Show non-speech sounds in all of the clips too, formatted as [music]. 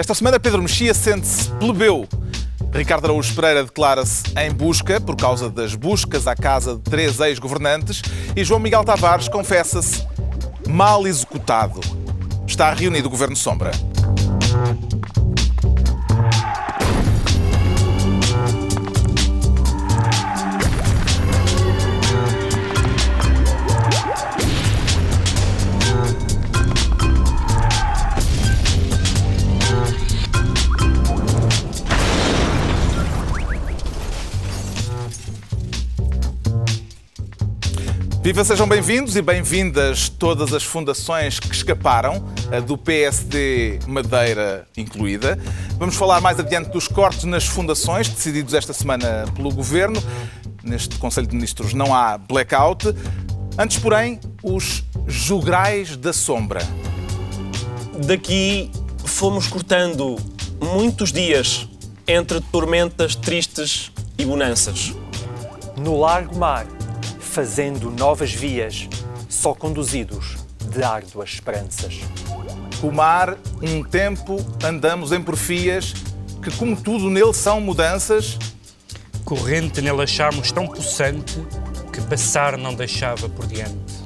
Esta semana Pedro Mexia sente-se plebeu. Ricardo Araújo Pereira declara-se em busca por causa das buscas à casa de três ex-governantes e João Miguel Tavares confessa-se mal executado. Está reunido o Governo Sombra. Viva, sejam bem-vindos e bem-vindas todas as fundações que escaparam, a do PSD Madeira incluída. Vamos falar mais adiante dos cortes nas fundações, decididos esta semana pelo Governo. Neste Conselho de Ministros não há blackout. Antes, porém, os jograis da sombra. Daqui fomos cortando muitos dias entre tormentas tristes e bonanças. No largo mar, fazendo novas vias, só conduzidos de árduas esperanças. O mar, um tempo, andamos em porfias, que como tudo nele são mudanças. Corrente nele achámos tão possante, que passar não deixava por diante.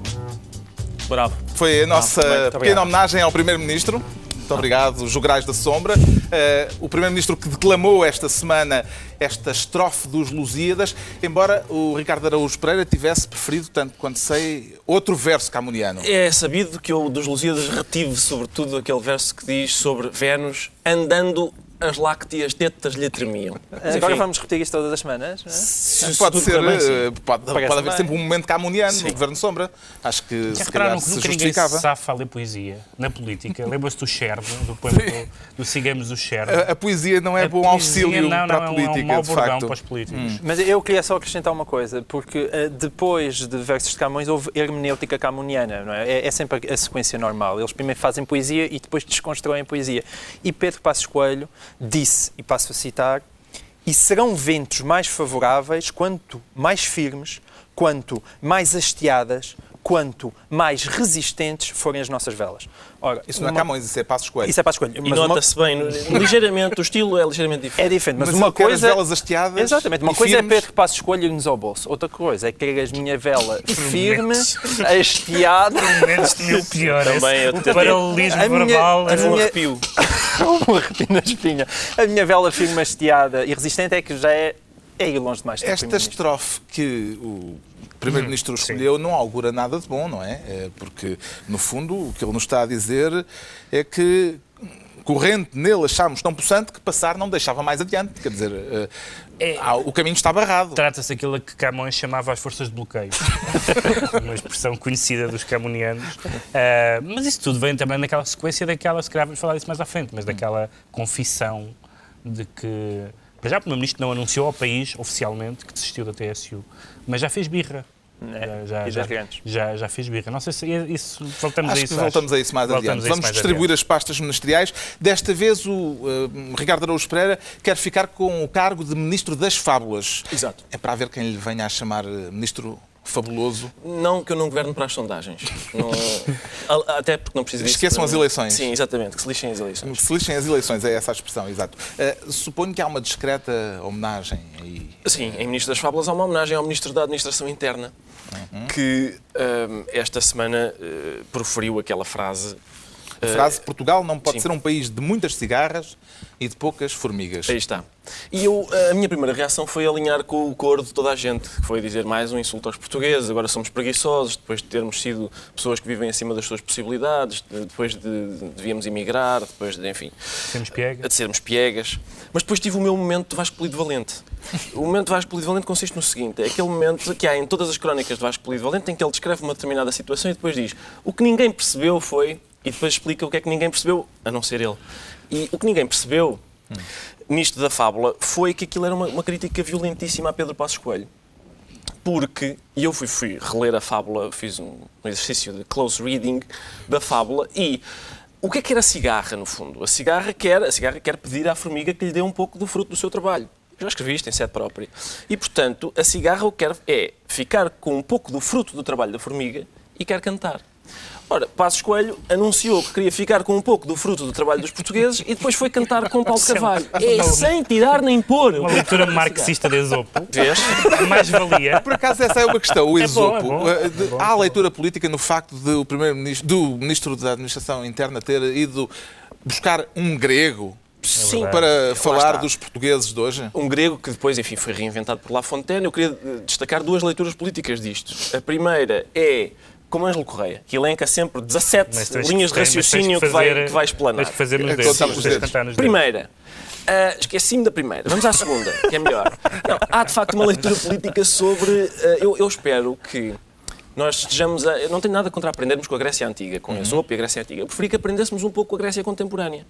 Bravo. Foi a nossa obrigado. pequena homenagem ao Primeiro-Ministro. Muito obrigado, Jograis da Sombra. Eh, o Primeiro-Ministro que declamou esta semana esta estrofe dos Lusíadas, embora o Ricardo Araújo Pereira tivesse preferido, tanto quanto sei, outro verso camuniano. É sabido que eu dos Lusíadas retive sobretudo aquele verso que diz sobre Vênus andando as lácteas tetas lhe tremiam. Mas, Agora vamos repetir isto todas as semanas. não é? se Pode ser, eh, pode, pode haver bem. sempre um momento camuniano no Governo Sombra. Acho que Já se calhar se nunca ninguém justificava. se safa a ler poesia na política? [laughs] Lembra-se do Cherno, do poema do, do Sigamos o Cherno? A, a poesia não é A bom auxílio não, para não, a é um- política, é um mau de facto. para os políticos. Mas eu queria só acrescentar uma coisa, porque eh, depois de versos de Camões houve hermenêutica camuniana, não é? É, é sempre a sequência normal. Eles primeiro fazem poesia e depois desconstroem a poesia. E Pedro Passos Coelho disse, e passo a citar, e serão ventos mais favoráveis quanto mais firmes, quanto mais hasteadas, quanto mais resistentes forem as nossas velas. Ora, Isso não é uma- Camões, isso é Passos Coelho. Isso é Passos Coelho. E Mas uma- nota-se bem, ligeiramente, o estilo é ligeiramente É diferente. diferente, mas, Mas uma coisa... as velas hasteadas Exatamente, uma e coisa firmes. é Pedro Passos Coelho-nos ao bolso, outra coisa é querer a minha vela firme, hasteada, Menos mil pior. Também eu o paralelismo A minha- verbal. a era- Um minha- arrepio. um [laughs] arrepio na espinha. A minha vela firme, hasteada e resistente é que já é, é ir longe demais. Esta estrofe que o Primeiro-Ministro escolheu não augura nada de bom, não é? É Porque, no fundo, o que ele nos está a dizer é que corrente nele achámos tão possante que passar não deixava mais adiante. Quer dizer, eh, É- o caminho está barrado. Trata-se daquilo que Camões chamava as forças de bloqueio. [laughs] Uma expressão conhecida dos camonianos. Ah, mas isso tudo vem também naquela sequência daquela, se calhar vamos falar disso mais à frente, mas daquela confissão de que. Para já, o Primeiro-Ministro não anunciou ao país oficialmente que desistiu da TSU, mas já fez birra. É, já, e já, já, já fez birra. Não sei se é isso. Voltamos Acho a que isso. voltamos a isso mais Voltamos adiante. Vamos mais distribuir adiante. as pastas ministeriais. Desta vez, o eh, Ricardo Araújo Pereira quer ficar com o cargo de Ministro das Fábulas. Exato. É para ver quem lhe venha a chamar eh, Ministro Fabuloso. Não que eu não governo para as sondagens. Não- [laughs] até porque não preciso disso. Esqueçam para- as eleições. Sim, exatamente, que se lixem as eleições. Se lixem as eleições, é essa a expressão, exato. Eh, suponho que há uma discreta homenagem aí. Sim, em Ministro das Fábulas há uma homenagem ao Ministro da Administração Interna, Uhum. que hum, esta semana eh, proferiu aquela frase. A eh, frase Portugal não pode sim. ser um país de muitas cigarras e de poucas formigas. Aí está. E eu, a minha primeira reação foi alinhar com o coro de toda a gente, que foi dizer mais um insulto aos portugueses, agora somos preguiçosos, depois de termos sido pessoas que vivem acima das suas possibilidades, de- depois de, de devíamos emigrar, depois de, enfim, Temos piega. de sermos piegas. Mas depois tive o meu momento de Vasco Polido Valente. O momento de Vasco Polido Valente consiste no seguinte, é aquele momento que há em todas as crónicas de Vasco Polido Valente em que ele descreve uma determinada situação e depois diz o que ninguém percebeu foi... E depois explica o que é que ninguém percebeu, a não ser ele. E o que ninguém percebeu nisto da fábula foi que aquilo era uma, uma crítica violentíssima a Pedro Passos Coelho. Porque, e eu fui, fui reler a fábula, fiz um, um exercício de close reading da fábula e o que é que era a cigarra, no fundo? A cigarra quer, a cigarra quer pedir à formiga que lhe dê um pouco do fruto do seu trabalho. Já escrevi isto em sede própria. E, portanto, a cigarra o que quer é ficar com um pouco do fruto do trabalho da formiga e quer cantar. Ora, Passos Coelho anunciou que queria ficar com um pouco do fruto do trabalho dos portugueses e depois foi cantar com Paulo Carvalho. É sem tirar nem pôr. Uma leitura marxista de Esopo. Vês? Mais valia. Por acaso, essa é uma questão. O É bom, é Esopo. bom, eh, é bom. Há leitura política no facto de o primeiro-ministro, do ministro da Administração Interna ter ido buscar um grego Sim. verdade. para falar dos portugueses de hoje? Um grego que depois, enfim, foi reinventado por La Fontaine. Eu queria eh, destacar duas leituras políticas disto. A primeira é como Ângelo Correia, que elenca sempre 17 Mas tens linhas de raciocínio que, fazer- vai, que vai explanar. Que fazer nos É dedos. nos que dedos. nos. Primeira. ah, Esqueci-me da primeira. Vamos à segunda, que é melhor. Não, há de facto uma leitura política sobre. ah, eu, eu espero que nós estejamos a. Eu não tenho nada contra aprendermos com a Grécia Antiga, com Esopo e a Grécia Antiga. Eu preferia que aprendêssemos um pouco com a Grécia Contemporânea.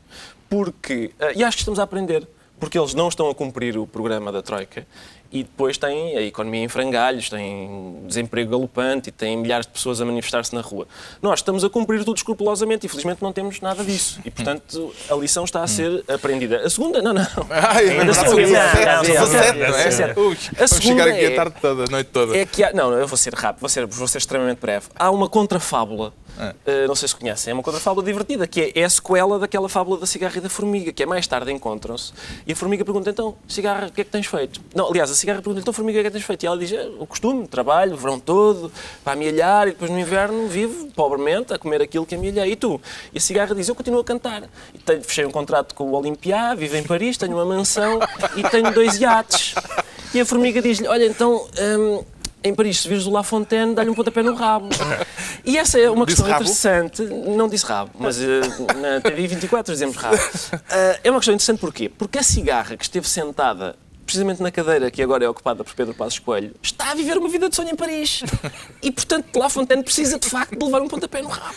Porque. ah, e acho que estamos a aprender. Porque eles não estão a cumprir o programa da Troika e depois têm a economia em frangalhos, têm desemprego galopante e têm milhares de pessoas a manifestar-se na rua. Nós estamos a cumprir tudo escrupulosamente e felizmente não temos nada disso. E portanto a lição está a ser aprendida. A segunda, não, não. [laughs] Ai, Ainda é sou verdade, eu. 17, Não, não, 17, não, não sério. Ui, A segunda é- a tarde toda, a noite toda. É que há, não, eu vou ser rápido, vou ser, vou ser extremamente breve. Há uma contrafábula, eh, não sei se conhecem, é uma contrafábula divertida, que é, é a sequela daquela fábula da cigarra e da formiga, que é mais tarde encontram-se e a formiga pergunta, então, cigarra, o que é que tens feito? Não, aliás, a cigarra pergunta, então, formiga, o que é que tens feito? E ela diz, "É, o costume, trabalho, o verão todo, para amealhar e depois no inverno vivo pobremente a comer aquilo que amealhei. E tu? E a cigarra diz, eu continuo a cantar. E tenho, fechei um contrato com o Olympia, vivo em Paris, tenho uma mansão e tenho dois iates. E a formiga diz-lhe, olha, então... hum, em Paris, se vires o La Fontaine, dá-lhe um pontapé no rabo. E essa é uma questão interessante. Não disse rabo, mas eh, na TV 24 dizemos rabo. Eh, é uma questão interessante porquê? Porque a cigarra que esteve sentada precisamente na cadeira que agora é ocupada por Pedro Passos Coelho, está a viver uma vida de sonho em Paris. E, portanto, La Fontaine precisa, de facto, de levar um pontapé no rabo.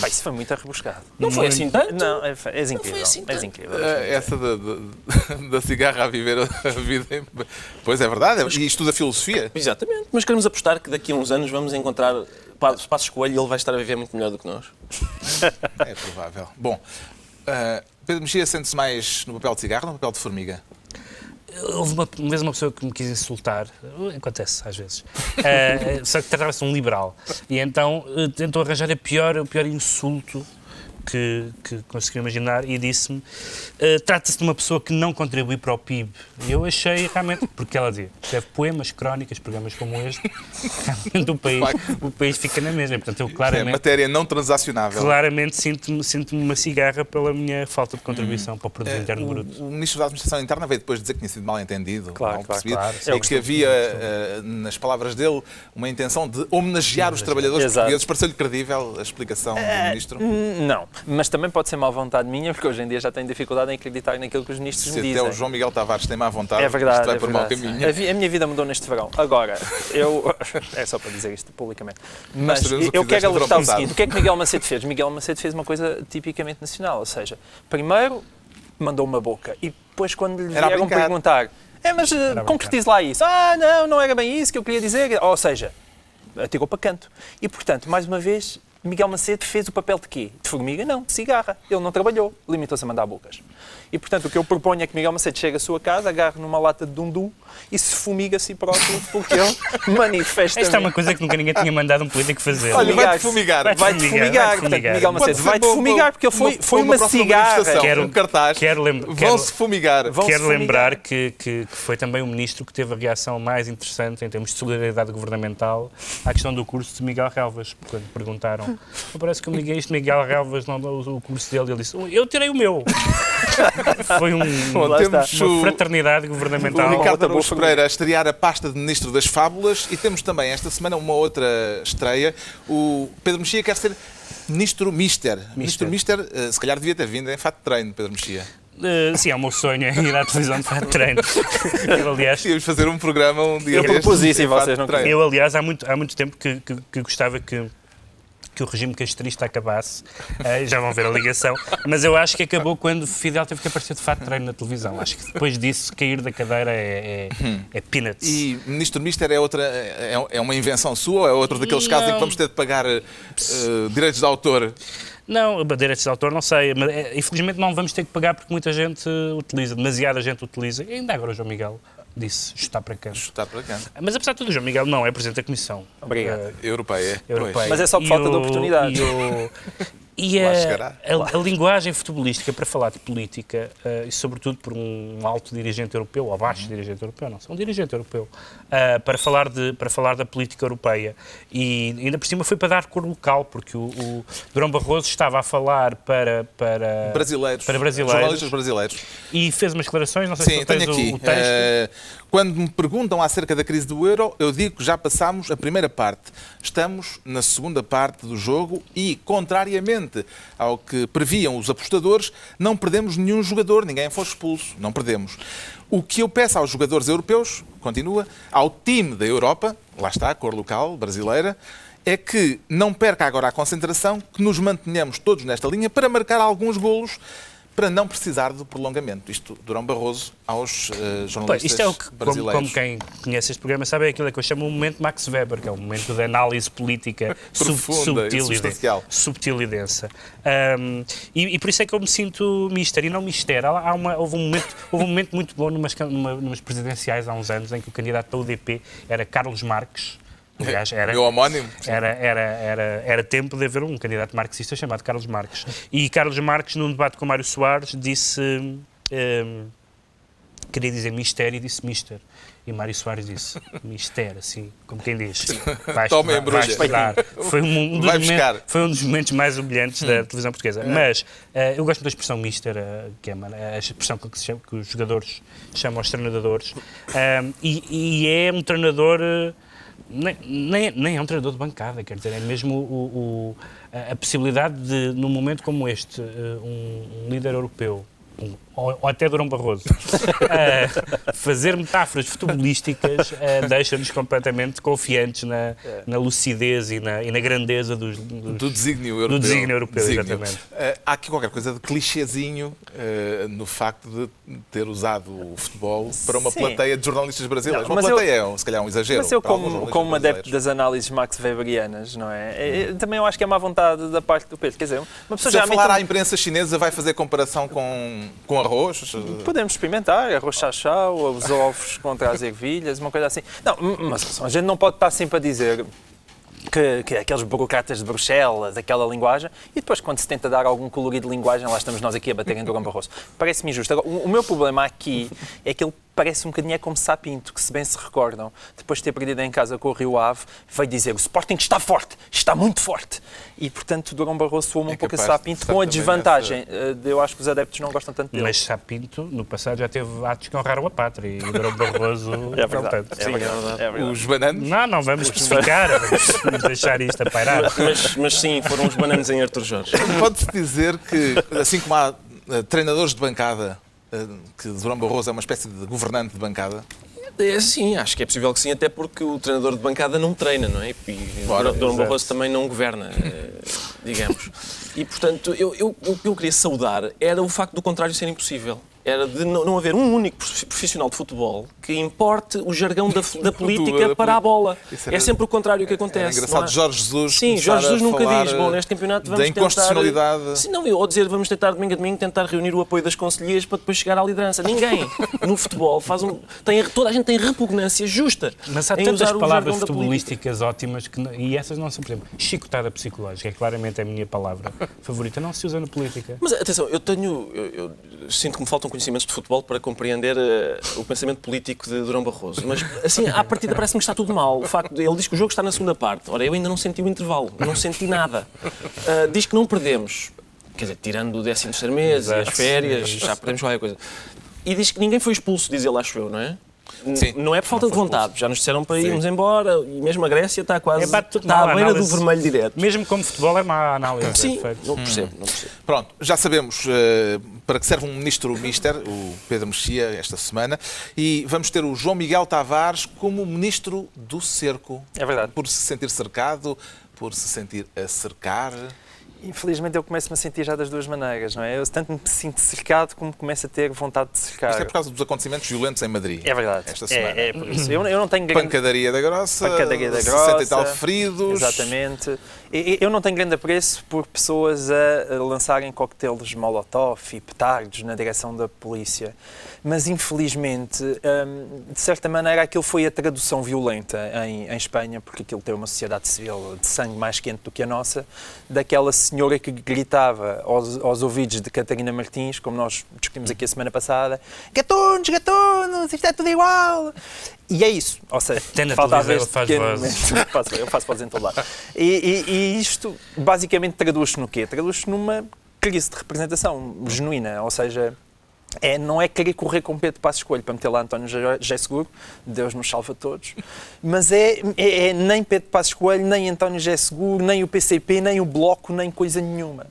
Pá, isso foi muito arrebuscado. Não foi assim tanto? Não, é, és incrível. assim és tanto. incrível. Eh, Essa da, da- [laughs] da cigarra a viver a vida. em- Pois é verdade, e estuda filosofia. Exatamente. Mas queremos apostar que daqui a uns anos vamos encontrar Passos Coelho e ele vai estar a viver muito melhor do que nós. [laughs] É provável. Bom, eh, Pedro Mexia sente-se mais no papel de cigarro ou no papel de formiga? Houve uma, uma vez uma pessoa que me quis insultar, acontece às vezes, Eh, só que tratava-se de um liberal. E então eh, tentou arranjar a pior, o pior insulto que, que conseguiu imaginar e disse-me: eh, trata-se de uma pessoa que não contribui para o PIB. E eu achei realmente, porque ela dizia: escreve poemas, crónicas, programas como este, [laughs] realmente o país, o país fica na mesma. Portanto, eu É claramente. matéria não transacionável. Claramente sinto-me sinto uma cigarra pela minha falta de contribuição para o produto interno bruto. O, o Ministro da Administração Interna veio depois dizer que tinha sido mal entendido, Claro, mal claro, percebido, claro. É o e que havia, eh, nas palavras dele, uma intenção de homenagear os trabalhadores Exato. portugueses. Pareceu-lhe credível a explicação do Ministro? Hum, Não, mas também pode ser má vontade minha, porque hoje em dia já tenho dificuldade em acreditar naquilo que os ministros Se me até dizem. o João Miguel Tavares tem má vontade, É verdade, isto vai é por mau verdade. caminho. A, a minha vida mudou neste verão. Agora, eu. [laughs] É só para dizer isto publicamente. Mas que eu quero alertar o seguinte: o que é que Miguel Macedo fez? Miguel Macedo fez uma coisa tipicamente nacional, ou seja, primeiro mandou uma boca e depois, quando lhe vieram perguntar, é, mas eh, concretize lá isso. Ah, não, não era bem isso que eu queria dizer. Ou seja, atirou para canto. E, portanto, mais uma vez, Miguel Macedo fez o papel de quê? De formiga? Não, de cigarra. Ele não trabalhou, limitou-se a mandar bocas. E, portanto, o que eu proponho é que Miguel Macedo chegue à sua casa, agarre numa lata de dundu e se fumiga a si próprio, porque ele [laughs] manifesta. Esta é uma coisa que nunca ninguém tinha mandado um político fazer. Olha, vai-te fumigar. Vai-te fumigar, fumigar. vai-te Portanto, fumigar. Miguel ser vai-te fumigar, porque ele foi, Uma- foi uma uma cigarra. Quero- um cartaz. Quero, Vão-se fumigar. Vão- quero fumigar. lembrar que, que, que foi também o ministro que teve a reação mais interessante em termos de solidariedade governamental à questão do curso de Miguel Relvas. Quando perguntaram, "Oh, [laughs] parece que o Miguel, este Miguel Relvas não deu o curso dele, ele disse, eu tirei o meu. [laughs] foi um, Bom, temos uma fraternidade governamental. O Ricardo Araújo Pereira a estrear a pasta de Ministro das Fábulas e temos também esta semana uma outra estreia. O Pedro Mexia quer ser Ministro Mister. Ministro Mister, eh, se calhar devia ter vindo em fato de treino, Pedro Mexia. Eh, sim, é o meu sonho é ir à televisão de fato de treino. Eu, aliás, Íamos fazer um programa um dia Eu propus isso e vocês não. Eu, aliás, há muito, há muito tempo que, que, que gostava que, que o regime castrista acabasse. Eh, já vão ver a ligação. Mas eu acho que acabou quando Fidel teve que aparecer de fato treino na televisão. Acho que depois disso, cair da cadeira é, é, é peanuts. E Ministro Mister é outra é, é uma invenção sua ou é outro daqueles casos em que Não. vamos ter de pagar eh, direitos de autor? Não, direitos de autor não sei, mas eh, infelizmente não vamos ter que pagar porque muita gente utiliza, demasiada gente utiliza. E ainda agora o João Miguel disse chutar para canto. Chutar para cá. Mas apesar de tudo, João Miguel não é Presidente da Comissão Obrigado. eh, Europeia. Europeia. Mas é só por falta de o- oportunidades. E, o- [laughs] e a, a- a linguagem futebolística para falar de política, eh, e sobretudo por um alto dirigente europeu, ou baixo dirigente europeu, não um dirigente europeu, eh, para, falar de, para falar da política europeia. E ainda por cima foi para dar cor local, porque o, o Durão Barroso estava a falar para, para, Brasileiros. para brasileiros Jornalistas brasileiros. e fez umas declarações, não sei Sim, se tu tens aqui. o, o texto. Eh, quando me perguntam acerca da crise do euro, eu digo que já passámos a primeira parte. Estamos na segunda parte do jogo e, contrariamente ao que previam os apostadores, não perdemos nenhum jogador, ninguém foi expulso, não perdemos. O que eu peço aos jogadores europeus, continua, ao time da Europa, lá está, a cor local brasileira, é que não perca agora a concentração, que nos mantenhamos todos nesta linha para marcar alguns golos para não precisar do prolongamento. Isto, Durão Barroso aos eh, jornalistas Pois, isto é o que, como, brasileiros. como quem conhece este programa sabe, é aquilo que eu chamo o momento Max Weber, que é um momento de análise política [laughs] sub, subtil, e subtil e densa. Ahm, e, e por isso é que eu me sinto mister, e não mister. Há, uma- houve, um momento, houve um momento muito bom numas, numa, numas presidenciais há uns anos em que o candidato da UDP era Carlos Marques. Aliás, [laughs] era, Meu homónimo. era, era, era, era tempo de haver um candidato marxista chamado Carlos Marques. E Carlos Marques, num debate com Mário Soares, disse. hum, queria dizer mistério e disse mister. E Mário Soares disse mister, assim, como quem diz. Vais [laughs] Toma, embrulha. vais estudar. Foi um, dos Vai momentos. Hum. foi um dos momentos mais humilhantes da televisão portuguesa. Mas eh, eu gosto da expressão mister, eh, que é a expressão que, chama- que os jogadores chamam aos treinadores. Ahm, e, e é um treinador. Nem, nem, nem é um treinador de bancada, quer dizer, é mesmo o- o- a, a possibilidade de, num momento como este, eh, um, um líder europeu, ou, ou até Durão Barroso, [laughs] eh, fazer metáforas futebolísticas eh, deixa-nos completamente confiantes na, na lucidez e na, e na grandeza dos, dos- Do desígnio europeu. desígnio europeu, exatamente. Eh, há aqui qualquer coisa de clichêzinho no facto de ter usado o futebol para uma Sim. plateia de jornalistas brasileiros. Não, uma mas eu- plateia é, um- se calhar, um exagero. Mas eu, como, como adepto das análises Max Weberianas, não é? É, Também eu acho que é má vontade da parte do Pedro. Quer dizer, uma pessoa Se já eu me falar então- à imprensa chinesa, vai fazer comparação com, com arroz? Podemos experimentar, arroz chachau, os ovos contra as ervilhas, uma coisa assim. Não, mas a gente não pode estar sempre a dizer que, que aqueles burocratas de Bruxelas, aquela linguagem, e depois quando se tenta dar algum colorido de linguagem, lá estamos nós aqui a bater em Durão Barroso. Parece-me injusto. Agora, o, o meu problema aqui é que ele parece um bocadinho é como Sapinto, que se bem se recordam, depois de ter perdido em casa com o Rio Ave, veio dizer o Sporting está forte, está muito forte. E, portanto, Durão Barroso soa um É pouco a Sapinto, com a desvantagem. eh, de Eu acho que os adeptos não gostam tanto dele. Mas Sapinto, no passado, já teve atos que honraram a pátria e o Durão Barroso. [laughs] É verdade. portanto, É verdade. É verdade. Os bananos? Não, não vamos especificar, [laughs] vamos, deixar isto a pairar. Mas, mas sim, foram os bananos em Arthur Jorge. Pode-se dizer que, assim como há eh, treinadores de bancada, eh, que Durão Barroso é uma espécie de governante de bancada, É, sim, acho que é possível que sim, até porque o treinador de bancada não treina, não é? E Claro, o Dom exato. Barroso também não governa, eh, digamos. E, portanto, eu, eu- o que eu queria saudar era o facto do contrário ser impossível. Era de não, haver um único prof- profissional de futebol que importe o jargão da, [laughs] da política da para a bola. Era- É sempre o contrário que acontece. engraçado não há- Jorge Jesus. Sim, Jorge Jesus a nunca diz, bom, neste campeonato vamos da inconstitucionalidade. tentar... Sim, não, ou dizer, vamos tentar domingo a domingo tentar reunir o apoio das conselheiras para depois chegar à liderança. Ninguém no futebol faz um... Tem, toda a gente tem repugnância justa Mas há em tantas palavras futebolísticas ótimas que, e essas não são, por exemplo, chicotada psicológica, é claramente a minha palavra favorita, não se usa na política. Mas atenção, eu tenho. Eu, eu sinto que me faltam conhecimentos de futebol para compreender eh, o pensamento político de Durão Barroso. Mas, assim, à partida parece-me que está tudo mal. O facto de, ele diz que o jogo está na segunda parte. Ora, eu ainda não senti o intervalo, não senti nada. Ah, diz que não perdemos. Quer dizer, tirando o 13 terceiro mês e as Exato. férias, já perdemos qualquer coisa. E diz que ninguém foi expulso, diz ele, acho eu, não é? N- Sim, não é por falta de vontade. Já nos disseram para irmos embora e mesmo a Grécia está quase. É, está à beira do vermelho direto. Mesmo como futebol é má análise. Sim, de facto. não percebo, não percebo. Pronto, já sabemos eh, para que serve um ministro mister, o Pedro Mexia, esta semana, e vamos ter o João Miguel Tavares como ministro do cerco. É verdade. Por se sentir cercado, por se sentir a cercar. Infelizmente eu começo-me a sentir já das duas maneiras, não é? Eu tanto me sinto cercado como começo a ter vontade de cercar. Isto é por causa dos acontecimentos violentos em Madrid. É verdade. Esta semana. É, é por isso. Eu, eu não tenho grande... Pancadaria da Grossa, Pancadaria da 60 e Grossa, tal feridos. Exatamente. Eu não tenho grande apreço por pessoas a lançarem coquetéis molotov e petardos na direção da polícia. Mas, infelizmente, hum, de certa maneira, aquilo foi a tradução violenta em, em Espanha, porque aquilo tem uma sociedade civil de sangue mais quente do que a nossa, daquela senhora que gritava aos, aos ouvidos de Catarina Martins, como nós discutimos aqui a semana passada, gatunos, gatunos, isto é tudo igual. E é isso. Ou seja, Até na faltava este faz pequeno. Eu [laughs] faço, eu faço em todo lado. E, e- e isto basicamente traduz-se no quê? Traduz-se numa crise de representação genuína, ou seja, é, não é querer correr com Pedro Passos Coelho para meter lá António José Seguro, Deus nos salva todos, mas é, é, é nem Pedro Passos Coelho, nem António José Seguro, nem o PCP, nem o Bloco, nem coisa nenhuma.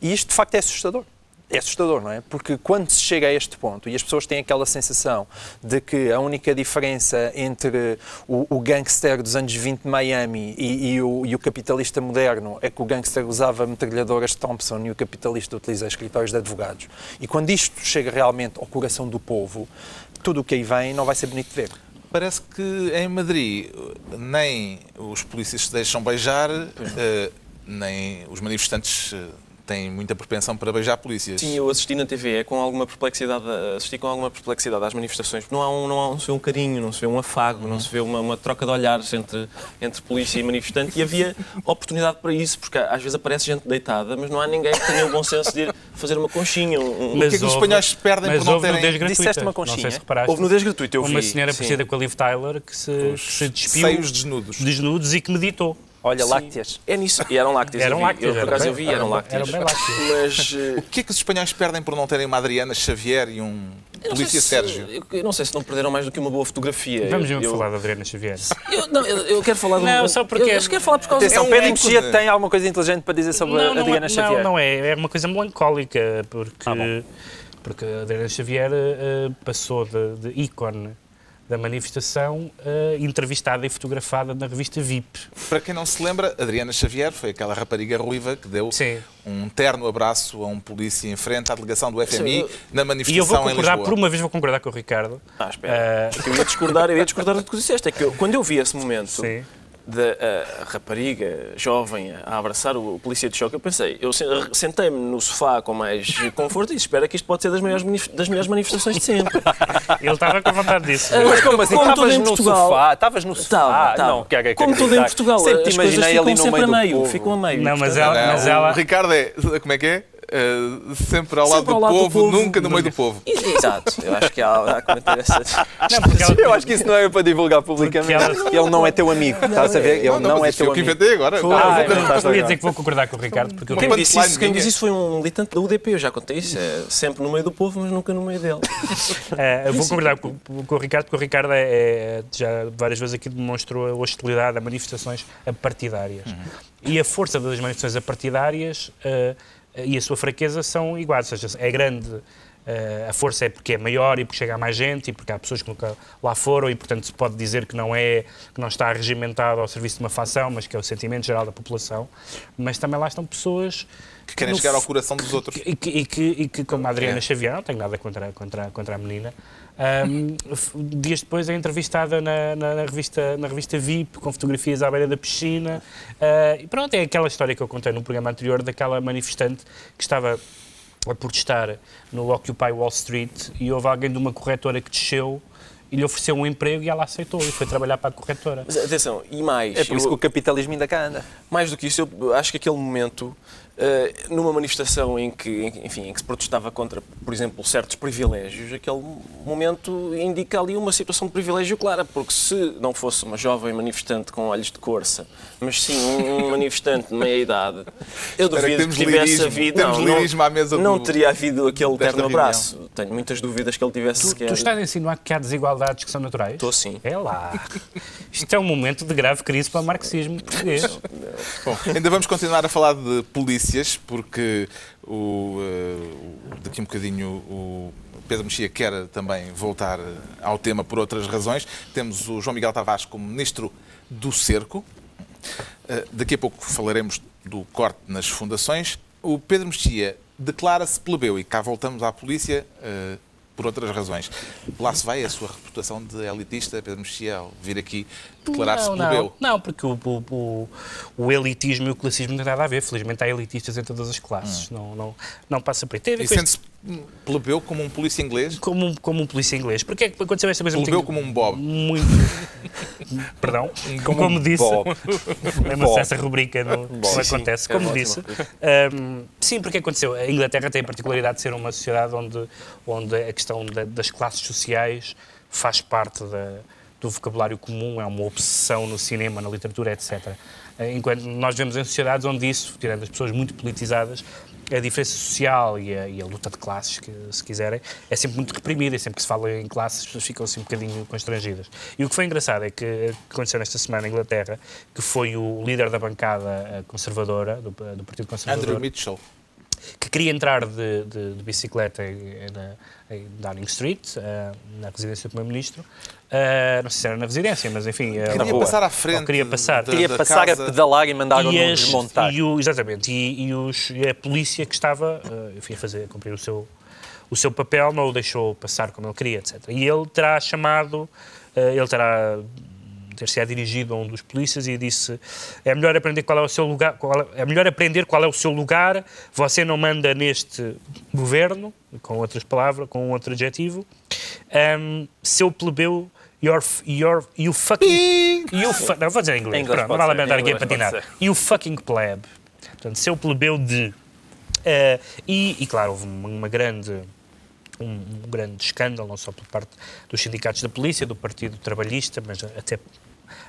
E isto de facto é assustador. É assustador, não é? Porque quando se chega a este ponto e as pessoas têm aquela sensação de que a única diferença entre o, o gangster dos anos 20 de Miami e, e o, e o capitalista moderno é que o gangster usava metralhadoras Thompson e o capitalista utiliza escritórios de advogados. E quando isto chega realmente ao coração do povo, tudo o que aí vem não vai ser bonito de ver. Parece que em Madrid nem os polícias se deixam beijar, eh, nem os manifestantes eh, têm muita propensão para beijar polícias. Sim, eu assisti na TV é com alguma perplexidade, assisti com alguma perplexidade às manifestações. Não, há um, não, há, não se vê um carinho, não se vê um afago, não se vê uma, uma troca de olhares entre, entre polícia e manifestante e havia oportunidade para isso, porque às vezes aparece gente deitada, mas não há ninguém que tenha o bom senso de ir fazer uma conchinha. Um, um... que é que os espanhóis perdem mas por não houve terem- gratuita. Disseste uma Não conchinha? sei se reparaste. Houve nudez gratuita, eu Uma vi, senhora sim. parecida com a Liv Tyler que se, que se despiu seios desnudos. desnudos e que meditou. Olha, Sim. lácteas. É nisso. E eram lácteas. Eram eu vi. lácteas, Eu, por acaso, eu vi, eram eram- lácteas. eram bem lácteas. Mas... eh, [laughs] O que é que os espanhóis perdem por não terem uma Adriana Xavier e um não polícia se- Sérgio? Eu, eu não sei se não perderam mais do que uma boa fotografia. Vamos eu, eu- falar da Adriana Xavier. Eu, não, eu, eu quero falar de Não, um- só porque- Eu, eu quero falar por causa Atenção, É um Pedro ícone. Mexia tem alguma coisa inteligente para dizer sobre a não, Adriana é, Xavier. Não, não é. É uma coisa melancólica, porque, Ah, porque a Adriana Xavier eh, passou de, de ícone da manifestação eh, entrevistada e fotografada na revista VIP. Para quem não se lembra, Adriana Xavier foi aquela rapariga ruiva que deu Sim. um terno abraço a um polícia em frente à delegação do FMI Sim, eu- na E eu vou manifestação em concordar, Lisboa. por uma vez vou concordar com o Ricardo. Ah, espera. Porque eu ia discordar, eu ia discordar do que tu disseste. É que eu- quando eu vi esse momento Sim. Da a rapariga jovem a abraçar o polícia de choque, eu pensei, eu sen- sentei-me no sofá com mais conforto e espero que isto pode ser das das melhores manifestações de sempre. [laughs] Ele estava com vontade disso. Mas como assim? Como Estavas tudo em no Portugal. sofá? Estavas no sofá? Tava, tava. Não, quero Como tudo em. Portugal, Sempre as coisas ficam ali no sempre meio a meio. povo. Ficam a meio. Não, mas ela- mas o ela- Ricardo é, [laughs] como é que é? Uh, sempre ao lado, Sempre do, ao lado do povo, povo. nunca no meio do povo. Exato, eu acho que há, há que manter essa. Não, ela- [laughs] Eu acho que isso não é para divulgar publicamente. Porque Ele não é teu amigo, estás a ver? Ele Não, não, não é teu eu que amigo. inventei agora. Foi. Ah, vou- é verdade. Eu ia dizer que vou concordar com o Ricardo, porque Quem disse isso, quem disse isso foi um militante da UDP, eu já contei isso. É sempre no meio do povo, mas nunca no meio dele. [laughs] Eu vou concordar com, com o Ricardo, porque o Ricardo é, é- já várias vezes aqui demonstrou a hostilidade a manifestações apartidárias. E a força das manifestações apartidárias eh, e a sua fraqueza são iguais, ou seja, é grande. eh, a força é porque é maior e porque chega a mais gente e porque há pessoas que nunca lá foram e portanto se pode dizer que não é que não está regimentado ao serviço de uma facção mas que é o sentimento geral da população mas também lá estão pessoas Que querem no chegar ao coração dos outros. e que, e que, e que, como a Adriana É. Xavier, não tenho nada contra, contra, contra a menina, f- dias depois é entrevistada na, na, na revista, na revista VIP, com fotografias à beira da piscina. ah, e pronto, é aquela história que eu contei no programa anterior daquela manifestante que estava a protestar no Occupy Wall Street e houve alguém de uma corretora que desceu e lhe ofereceu um emprego e ela aceitou e foi trabalhar para a corretora. Mas atenção, e mais. É por isso eu- que o capitalismo ainda cá anda. Mais do que isso, eu acho que aquele momento, eh, numa manifestação em que, enfim, em que se protestava contra, por exemplo, certos privilégios, aquele momento indica ali uma situação de privilégio clara, porque se não fosse uma jovem manifestante com olhos de corça, mas sim um, [laughs] manifestante de meia idade, eu que duvido temos que tivesse lirismo, havido. temos não, lirismo à mesa não do- teria havido aquele terno reunião. abraço. Tenho muitas dúvidas que ele tivesse Tu, sequer. tu estás a insinuar que há desigualdades que são naturais? Estou sim. É lá. [laughs] Isto é um momento de grave crise para o marxismo português. Bom, ainda vamos continuar a falar de polícias, porque o, eh, daqui um bocadinho o Pedro Mexia quer também voltar eh, ao tema por outras razões. Temos o João Miguel Tavares como Ministro do Cerco. Eh, Daqui a pouco falaremos do corte nas fundações. O Pedro Mexia declara-se plebeu e cá voltamos à polícia por outras razões. Lá se vai a sua reputação de elitista, Pedro Mexia, ao vir aqui declarar-se plebeu. Não, não porque o, o, o, elitismo e o classismo não tem nada a ver. Felizmente há elitistas em todas as classes. Hum. Não, não, não passa por aí. Tem a ver e sente-se plebeu como um polícia inglês? Como um, como um polícia inglês. Porque é que aconteceu esta mesma Plebeu como um Bob? Muito. [laughs] Perdão? Como, como um disse. Bob. Lembra-se essa rubrica não acontece. Sim, como é disse. Um, sim, porque aconteceu. A Inglaterra tem a particularidade de ser uma sociedade onde, onde a questão da, das classes sociais faz parte da do vocabulário comum, é uma obsessão no cinema, na literatura, etc. Eh, enquanto nós vemos em sociedades onde isso, tirando as pessoas muito politizadas, a diferença social e a, e a, luta de classes, que, se quiserem, é sempre muito reprimida e sempre que se fala em classes as pessoas ficam assim um bocadinho constrangidas. E o que foi engraçado é que aconteceu nesta semana em Inglaterra, que foi o líder da bancada eh, conservadora, do, do Partido Conservador... Andrew Mitchell que queria entrar de, de, de bicicleta na, em Downing Street, na residência do Primeiro-Ministro. Uh, não sei se era na residência, mas enfim. Uh, queria passar à frente. Ou queria passar. queria passar casa. a pedalar e mandar o desmontar. E o, exatamente. E, e, os, e, a polícia que estava uh, enfim, a fazer, a cumprir o seu, o seu papel não o deixou passar como ele queria, etc. E ele terá chamado, ele terá ter-se dirigido a um dos polícias e disse é melhor aprender qual é o seu lugar, é, é melhor aprender qual é o seu lugar, você não manda neste governo, com outras palavras, com outro adjetivo, um, seu plebeu Your, your, you fucking. You fu não, vou dizer em inglês. Pronto, não vale a pena aqui a patinar. You fucking pleb. Portanto, seu plebeu de. Uh, e, e, claro, houve uma, uma grande um, um, grande escândalo, não só por parte dos sindicatos da polícia, do Partido Trabalhista, mas até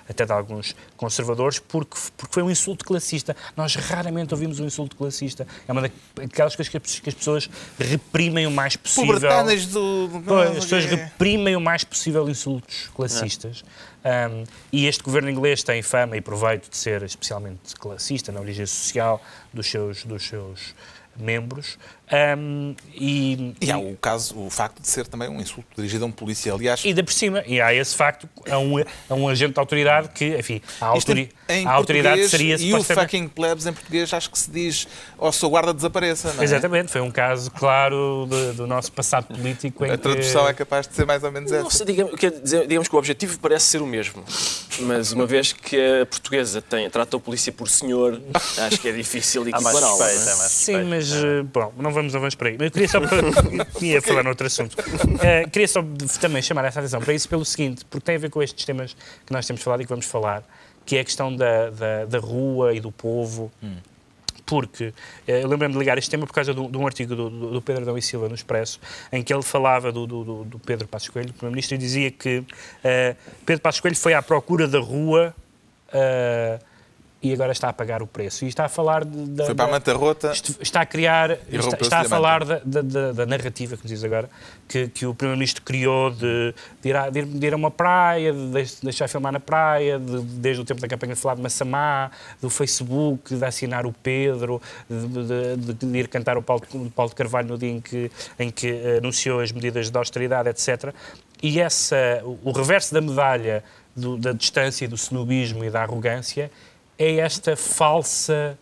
até de alguns conservadores, porque, porque foi um insulto classista. Nós raramente ouvimos um insulto classista. É uma daquelas coisas que as pessoas reprimem o mais possível. Pobretanas do... Pois, as pessoas reprimem o mais possível insultos classistas. Um, e este governo inglês tem fama e proveito de ser especialmente classista na origem social dos seus, dos seus membros. Um, e, e há o caso, o facto de ser também um insulto dirigido a um polícia, aliás. E de por cima, e há esse facto, a um, a um agente de autoridade que, enfim, a, autori em, a autoridade seria E o fucking plebs em português acho que se diz ao seu guarda desapareça, não é? Exatamente, foi um caso claro de, do nosso passado político. a tradução que... é capaz de ser mais ou menos essa. Nossa, digamos, dizer, digamos que o objetivo parece ser o mesmo, mas uma vez que a portuguesa tem, trata a polícia por senhor, acho que é difícil equipará-la. Sim, mas, eh, bom, não vamos vamos, não vamos para aí. Mas eu queria só. ia [laughs] falar noutro assunto. Uh, queria só também chamar essa atenção para isso pelo seguinte, porque tem a ver com estes temas que nós temos falado e que vamos falar, que é a questão da, da, da rua e do povo. Hum. Porque eh, eu lembro-me de ligar este tema por causa de um artigo do, do, Pedro Adão e Silva no Expresso, em que ele falava do, do, do Pedro Passos Coelho, Primeiro-Ministro, e dizia que uh, Pedro Passos Coelho foi à procura da rua. Uh, e agora está a pagar o preço. E está a falar de, Foi para a manta rota. Está a criar. Está, está, a falar da, da, da, narrativa, que diz agora, que, que o Primeiro-Ministro criou de, de, ir a, de, ir a, uma praia, de deixar filmar na praia, de, desde o tempo da campanha de falar de Massamá, do Facebook, de assinar o Pedro, de, ir cantar o Paulo, Paulo de Carvalho no dia em que, em que anunciou as medidas de austeridade, etc. E essa, o reverso da medalha do, da distância, do snobismo e da arrogância é esta falsa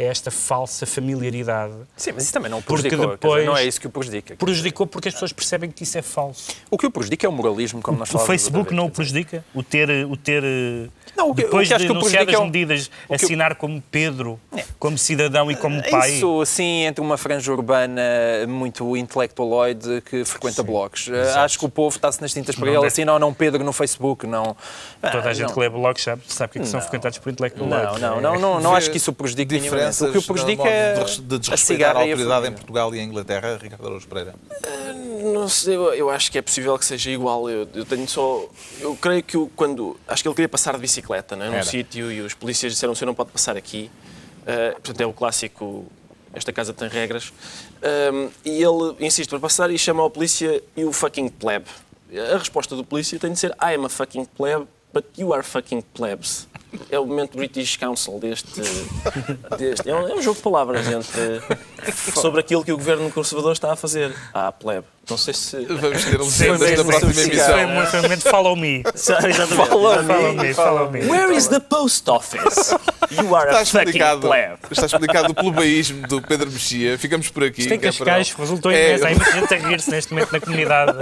é esta falsa familiaridade. Sim, mas isso também não o prejudicou. Depois, não é isso que o prejudica. Prejudicou porque as pessoas percebem que isso é falso. O que o prejudica é o moralismo, como nós falamos. O Facebook não o prejudica? O ter, o ter não, o que, depois o que acho de anunciadas é medidas, assinar como Pedro, é. como cidadão e como pai? Isso, sim, entre uma franja urbana muito intelectualoide que frequenta sim, blogs. Exato. Acho que o povo está-se nas tintas para não ele, assim, não, não Pedro no Facebook, não... Toda a ah, gente não. que lê blogs sabe, sabe que, é que são frequentados por intelectualoides. Não, não, não, não, não [laughs] acho que isso o O que o prejudica é de desrespeitar a, a autoridade em Portugal e em Inglaterra, Ricardo Araújo Pereira? Ah, não sei, eu, acho que é possível que seja igual. Eu, eu tenho só... Eu creio que quando... Acho que ele queria passar de bicicleta, não é? num sítio e os polícias disseram: você não pode passar aqui. Uh, portanto, é o clássico. Esta casa tem regras. Um, e ele insiste para passar e chama a polícia e o fucking pleb. A resposta do polícia tem de ser: I am a fucking pleb, but you are fucking plebs. É o momento British Council deste. deste é, um, é um jogo de palavras entre, sobre aquilo que o governo conservador está a fazer. Ah, plebe. Não sei se. Vamos ter [laughs] legendas na próxima emissão. Foi momento [laughs] follow me. Follow me, follow me. Where is the post office? You are Está a fucking explicado, pleb. está explicado o plebeísmo do Pedro Mexia. Ficamos por aqui. Isto em que é Cascais resultou É, imenso. Há imensa gente a rir-se neste momento na comunidade,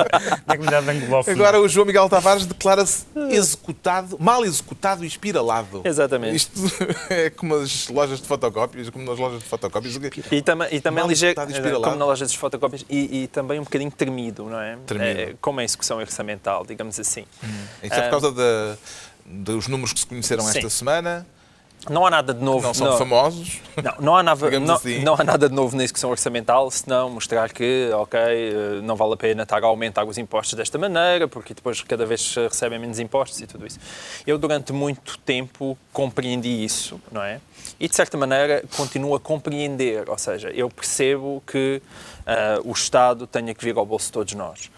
na comunidade anglófona. Agora o João Miguel Tavares declara-se executado, mal executado e espiralado. Exatamente. Isto [laughs] é como as lojas de fotocópias, como nas lojas de fotocópias. E, tam e também ligeiro, como na loja de fotocópias, e, e também um bocadinho tremido, não é? Tremido. É, como a execução orçamental, digamos assim. Isso é por causa da- dos números que se conheceram Sim. esta semana, Não há nada de novo. não são famosos. Não, não, há nada, não, assim. não há nada de novo na execução orçamental, senão mostrar que, ok, eh, não vale a pena estar a aumentar os impostos desta maneira, porque depois cada vez recebem menos impostos e tudo isso. Eu, durante muito tempo, compreendi isso, não é? E, de certa maneira, continuo a compreender, ou seja, eu percebo que ah, o Estado tenha que vir ao bolso de todos nós.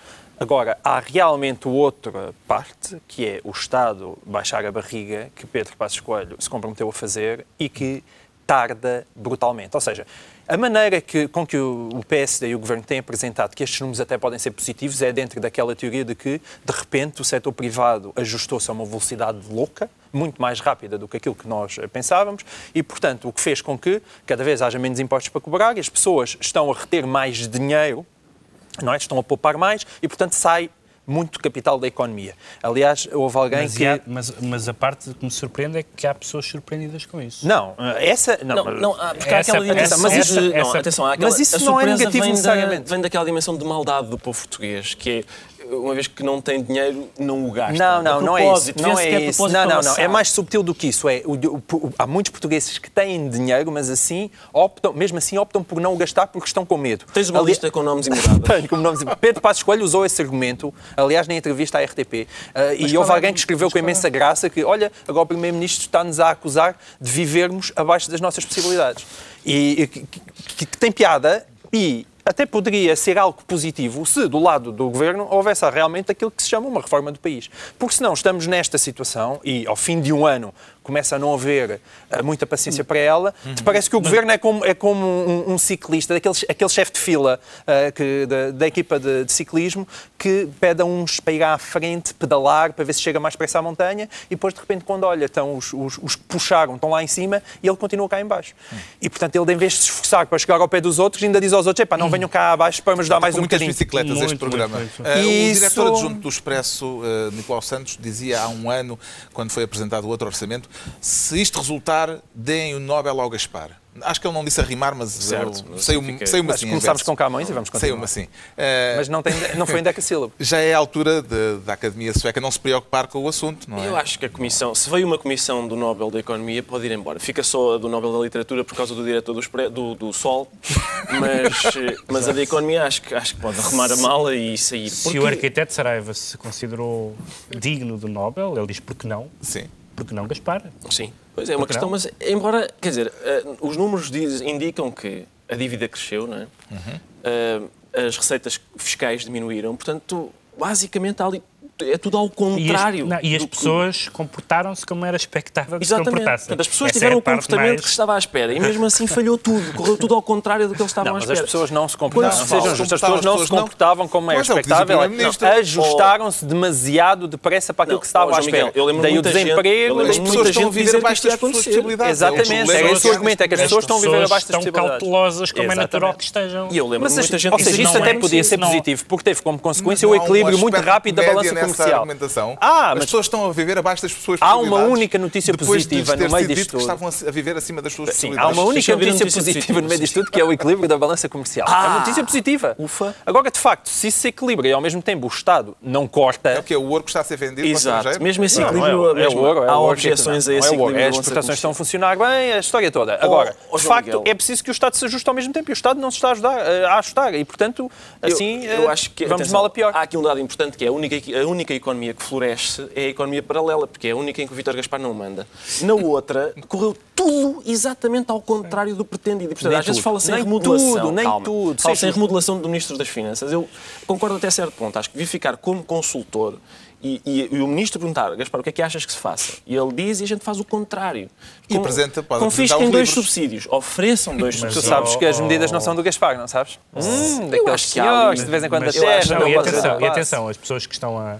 Agora, há realmente outra parte, que é o Estado baixar a barriga, que Pedro Passos Coelho se comprometeu a fazer e que tarda brutalmente. Ou seja, a maneira que, com que o PSD e o Governo têm apresentado que estes números até podem ser positivos é dentro daquela teoria de que, de repente, o setor privado ajustou-se a uma velocidade louca, muito mais rápida do que aquilo que nós pensávamos, e, portanto, o que fez com que cada vez haja menos impostos para cobrar e as pessoas estão a reter mais dinheiro não é? Estão a poupar mais e, portanto, sai muito capital da economia. Aliás, houve alguém Mas, que... há- mas, mas a parte que me surpreende é que há pessoas surpreendidas com isso. Não, essa... Não, Não, não, há- porque há Essa- aquela dimensão. essa- mas isso, essa- não, essa- atenção, há aquela, Mas isso não é negativo vem necessariamente. Da, vem daquela dimensão de maldade do povo português, que é uma vez que não tem dinheiro, não o gasta. Não, não, A não é isso. Não que é isso. Não, não, não. É mais subtil do que isso. É, o- o- o- há muitos portugueses que têm dinheiro, mas assim optam, mesmo assim optam por não o gastar porque estão com medo. Tens uma Ali- lista com nomes [laughs] e moradas. Tenho como nome. Pedro Passos Coelho usou esse argumento, aliás, na entrevista à RTP. Uh, e houve é- alguém que escreveu com imensa graça que, olha, agora o Primeiro-Ministro está-nos a acusar de vivermos abaixo das nossas possibilidades. E, e que, que- que tem piada e até poderia ser algo positivo se, do lado do governo, houvesse realmente aquilo que se chama uma reforma do país. Porque senão estamos nesta situação e, ao fim de um ano, começa a não haver eh, muita paciência para ela. Te parece que o governo é como, é como um, um ciclista, daqueles, aquele chefe de fila eh, que, da, da equipa de, de ciclismo que pede a uns para ir à frente, pedalar, para ver se chega mais depressa à montanha e depois, de repente, quando olha, estão os, os, os que puxaram estão lá em cima e ele continua cá em baixo. E, portanto, ele, em vez de se esforçar para chegar ao pé dos outros, ainda diz aos outros, epá, não venham cá abaixo para me ajudar mais com um muitas bocadinho. bicicletas este Muito, programa. muito, muito. Eh, Isso- O diretor adjunto do Expresso, eh, Nicolau Santos, dizia há um ano, quando foi apresentado o outro orçamento, se isto resultar, deem o Nobel ao Gaspar. Acho que ele não disse a rimar, mas Certo, eu- saiu-me significa- saiu Mas assim. começámos com Camões e vamos continuar. Saiu-me assim. Eh, Mas não, tem, não foi em decassílabo. [laughs] Já é a altura de- da Academia Sueca não se preocupar com o assunto, não é? Eu acho que a comissão, se veio uma comissão do Nobel da Economia, pode ir embora. Fica só a do Nobel da Literatura por causa do diretor do, do, do Sol, [laughs] mas, eh, mas a da Economia acho que, acho que pode arrumar a mala e sair. Se Porque- o arquiteto Saraiva se considerou digno do Nobel, ele diz porque não, Sim. Porque não Gaspar. Sim, pois é, uma Porque questão, não? mas embora, quer dizer, eh, os números diz- indicam que a dívida cresceu, não é? Eh, as receitas fiscais diminuíram, portanto, basicamente há ali, é tudo ao E as, contrário. não, e as do que- pessoas comportaram-se como era expectável que se Exatamente. comportassem. Portanto, as pessoas Essa é tiveram a o comportamento mais- que se estava à espera e mesmo assim falhou tudo, correu tudo ao contrário do que eles estavam Não, à mas espera. as pessoas não se comportavam, Quando se sejam justas, as pessoas não se pessoas não. comportavam como é Pois é o expectável, ajustaram-se demasiado depressa para aquilo Não, que se estava à Miguel, espera. eu lembro Daí o desemprego, As pessoas estão a gente viver abaixo das possibilidades. Exatamente, É era esse o argumento, é que as As pessoas estão a viver pessoas abaixo das estão possibilidades. cautelosas como é natural que estejam. E eu lembro Mas, muita gente ou seja, isso até não é. podia ser não- positivo, porque teve como consequência Não o equilíbrio muito rápido da balança nessa comercial. argumentação. Ah, As pessoas estão a viver abaixo das suas Há uma única notícia positiva no meio disto tudo. estavam a viver acima das suas Sim, há uma única notícia notícia positiva no meio disto tudo, que é o equilíbrio da balança comercial. Ah! a notícia positiva. Ufa. Agora, de facto, se isso se equilibra e ao mesmo tempo o Estado não corta... É o que é o ouro que está a ser vendido para o Exato, mesmo esse equilíbrio, é, é mesmo, o ouro, é há objeções a esse é equilíbrio. As exportações estão a funcionar bem, a história toda. Agora, oh, de facto, é preciso que o Estado se ajuste ao mesmo tempo e o Estado não se está a, ajudar, eh, a ajustar e, portanto, assim, eu, eh, acho que, vamos atenção, mal a pior. Há aqui um dado importante que é a única, a única economia que floresce é a economia paralela, porque é a única em que o Vítor Gaspar não manda. Na outra, correu tudo exatamente ao contrário do pretendido. E, portanto, Nem às vezes fala-se em Nem remodelação. tudo, nem calma. tudo. Fala-se em remodelação do Ministro das Finanças. Eu concordo até certo ponto. Acho que vi ficar como consultor e, e- e o ministro perguntar, Gaspar, o que é que achas que se faça? E ele diz e a gente faz o contrário. E apresenta- pode Confisquem dois livros. subsídios, ofereçam dois Tu subsídios. sabes que as oh, medidas não são do Gaspar, não sabes? Hum, daqueles que há de vez em quando Mas- até acho- não, não e, atenção, e atenção, as pessoas que estão a,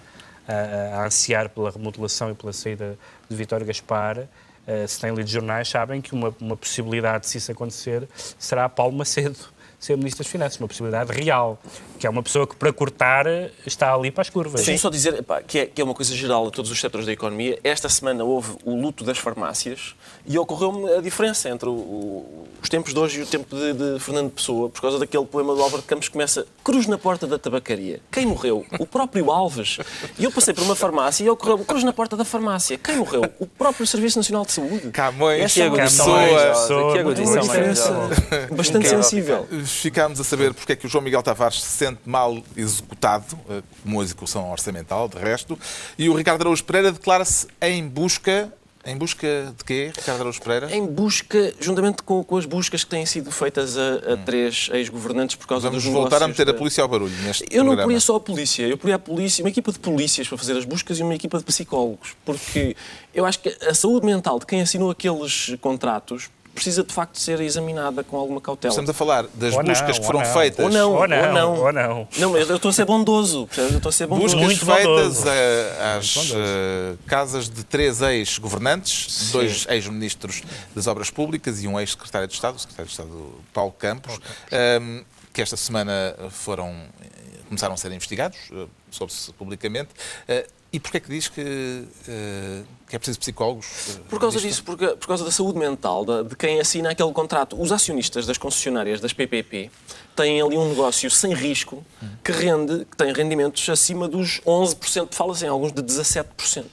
a- a ansiar pela remodelação e pela saída de Vítor Gaspar, eh, se têm lido jornais, sabem que uma, uma possibilidade, se isso acontecer, será Paulo Macedo ser Ministro das Finanças, uma possibilidade real, que é uma pessoa que para cortar está ali para as curvas. Deixa-me só dizer epá, que, é, que é uma coisa geral a todos os setores da economia. Esta semana houve o luto das farmácias e ocorreu-me a diferença entre o- o- os tempos de hoje e o tempo de, de Fernando Pessoa, por causa daquele poema do Álvaro de Campos que começa Cruz na porta da tabacaria. Quem morreu? O próprio Alves. E eu passei por uma farmácia e ocorreu Cruz na porta da farmácia. Quem morreu? O próprio Serviço Nacional de Saúde. Camões, Essa é Pessoa. Pessoa, que É uma diferença bastante sensível. Ficámos a saber porque é que o João Miguel Tavares se sente mal executado, eh, como a execução orçamental, de resto, e o Ricardo Araújo Pereira declara-se em busca. Em busca de quê, Ricardo Araújo Pereira? Em busca, juntamente com, com as buscas que têm sido feitas a, a três ex-governantes por causa Vamos dos voltar a meter a da- polícia ao barulho neste Eu não programa. poria só a polícia, eu poria a polícia, uma equipa de polícias para fazer as buscas e uma equipa de psicólogos, porque eu acho que a saúde mental de quem assinou aqueles contratos precisa de facto ser examinada com alguma cautela. Estamos a falar das Ou não, buscas que ou foram não. feitas. Ou não, Ou não, ou não. ou não. Não, eu estou a ser bondoso? Eu estou a ser bondoso. Buscas Muito feitas bondoso. a- às eh, casas de três ex-governantes, dois ex-ministros das Obras Públicas e um ex-secretário de Estado, o secretário de Estado Paulo Campos, ehm, que esta semana foram, eh, começaram a ser investigados, eh, soube-se publicamente. Eh, e porquê é que diz que, eh, que é preciso psicólogos? eh, Por causa disso, porque, por causa da saúde mental da- de quem assina aquele contrato. Os acionistas das concessionárias das PPP têm ali um negócio sem risco que rende, que tem rendimentos acima dos 11%, fala-se em alguns de 17%.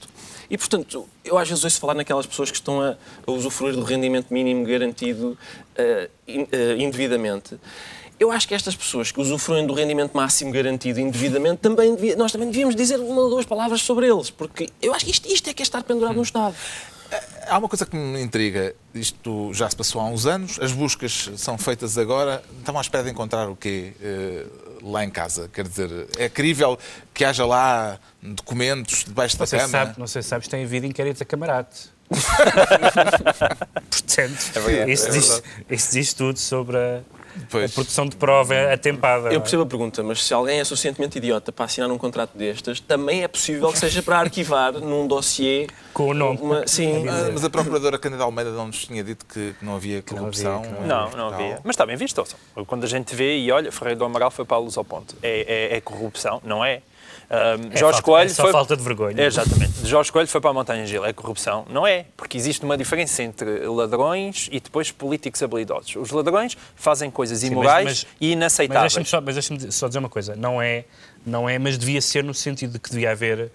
E, portanto, eu às vezes ouço falar naquelas pessoas que estão a, a usufruir do rendimento mínimo garantido eh, in- eh, indevidamente. Eu acho que estas pessoas que usufruem do rendimento máximo garantido indevidamente, também devia- nós também devíamos dizer uma ou duas palavras sobre eles, porque eu acho que isto, isto é que é estar pendurado no Estado. Há uma coisa que me intriga. Isto já se passou há uns anos, as buscas são feitas agora. Estão à espera de encontrar o quê eh, lá em casa? Quer dizer, é crível que haja lá documentos debaixo Não da cama? sabe, não sei se sabes, tem havido inquéritos a camarate. [laughs] Portanto, verdade, isso, é diz, isso diz tudo sobre a, Pois. a produção de prova atempada. Eu percebo a pergunta, mas se alguém é suficientemente idiota para assinar um contrato destes, também é possível que seja para arquivar num dossiê. Com o nome. Uma, sim. Ah, mas a procuradora Cândida Almeida não nos tinha dito que não havia não corrupção. havia, que e Não, não tal. havia. Mas está bem visto. ouçam. Quando a gente vê e olha, Ferreira do Amaral foi para a luz ao ponto. É, é- é corrupção, não é? Ahm, É Jorge falta- Coelho é só foi... falta de vergonha. É, exatamente. Jorge Coelho foi para a Montanha Gil. É corrupção? Não é. Porque existe uma diferença entre ladrões e depois políticos habilidosos. Os ladrões fazem coisas Sim, mas- imorais mas- e Mas inaceitáveis. deixa-me só, mas deixa-me só dizer uma coisa. Não é, não é, mas devia ser no sentido de que devia haver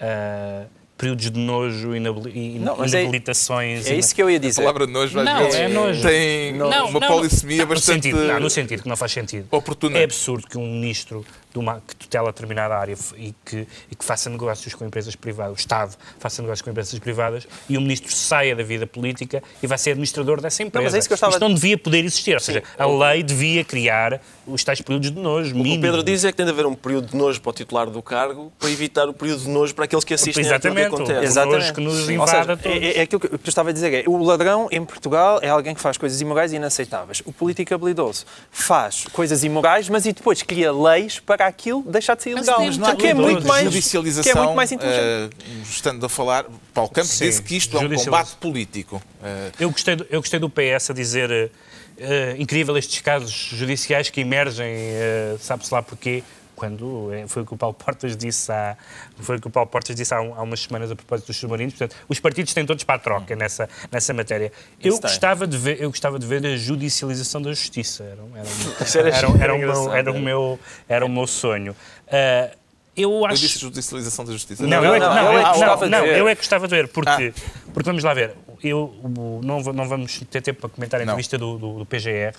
ah, períodos de nojo, Não, mas é- inabilitações. É isso que eu ia A dizer. palavra nojo às Não, vezes é nojo. tem Não, uma não, polissemia no bastante sentido, não, no sentido que não faz sentido. oportuna. É absurdo que um ministro de uma, que tutela determinada área e que, e que faça negócios com empresas privadas, o Estado faça negócios com empresas privadas e o ministro saia da vida política e vai ser administrador dessa empresa. mas é isso que eu estava Isto não devia poder existir. Ou seja, a lei devia criar os tais períodos de nojo. O que o. Pedro diz é que tem de haver um período de nojo para o titular do cargo para evitar o período de nojo para aqueles que assistem àquilo que Exatamente. acontece. o Exatamente. nojo que nos Sim. invade Ou a seja, todos. é, é aquilo que tu estava a dizer. É, o ladrão em Portugal é alguém que faz coisas imorais e inaceitáveis. O político habilidoso faz coisas imorais, mas e depois cria leis para aquilo deixar de ser ilegal. mas não há O que é muito mais, que é muito mais inteligente. eh, estando a falar, Paulo Campos Sim, disse que isto é um combate político. Eh, Eu gostei, do, eu gostei do PS a dizer eh, eh, incrível estes casos judiciais que emergem, eh, sabe-se lá porquê, quando eh, foi o que o Paulo Portas disse há, foi o que o Paulo Portas disse há, um- há umas semanas a propósito dos submarinos. Portanto, os partidos têm todos para a troca nessa, nessa matéria. Eu Isso tem. gostava, de ver, eu gostava de ver a judicialização da justiça. Era, [laughs] era, era- era, era, era o meu, era, o meu, era o meu sonho. Ah, eu eu acho... disse judicialização da justiça. Não, Não, eu é que, não, não, eu eu não, gostava de não, ver. eu é que gostava de ver, porque, Ah. porque vamos lá ver, eu não, não vamos ter tempo para comentar a entrevista do, do- do PGR,